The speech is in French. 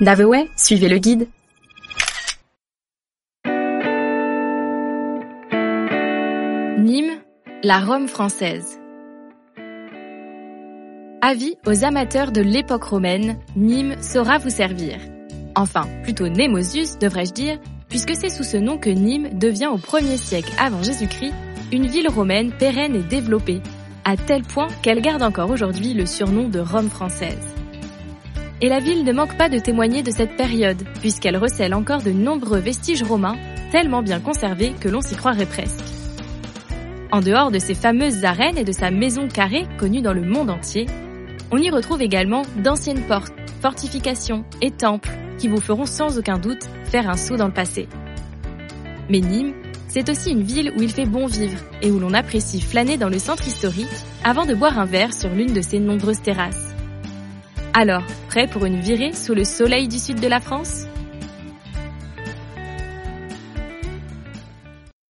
Daveway, suivez le guide. Nîmes, la Rome française. Avis aux amateurs de l'époque romaine, Nîmes saura vous servir. Enfin, plutôt Némosus, devrais-je dire, puisque c'est sous ce nom que Nîmes devient au 1er siècle avant Jésus-Christ une ville romaine pérenne et développée, à tel point qu'elle garde encore aujourd'hui le surnom de Rome française. Et la ville ne manque pas de témoigner de cette période, puisqu'elle recèle encore de nombreux vestiges romains, tellement bien conservés que l'on s'y croirait presque. En dehors de ses fameuses arènes et de sa maison carrée connue dans le monde entier, on y retrouve également d'anciennes portes, fortifications et temples qui vous feront sans aucun doute faire un saut dans le passé. Mais Nîmes, c'est aussi une ville où il fait bon vivre et où l'on apprécie flâner dans le centre historique avant de boire un verre sur l'une de ses nombreuses terrasses. Alors, prêt pour une virée sous le soleil du sud de la France?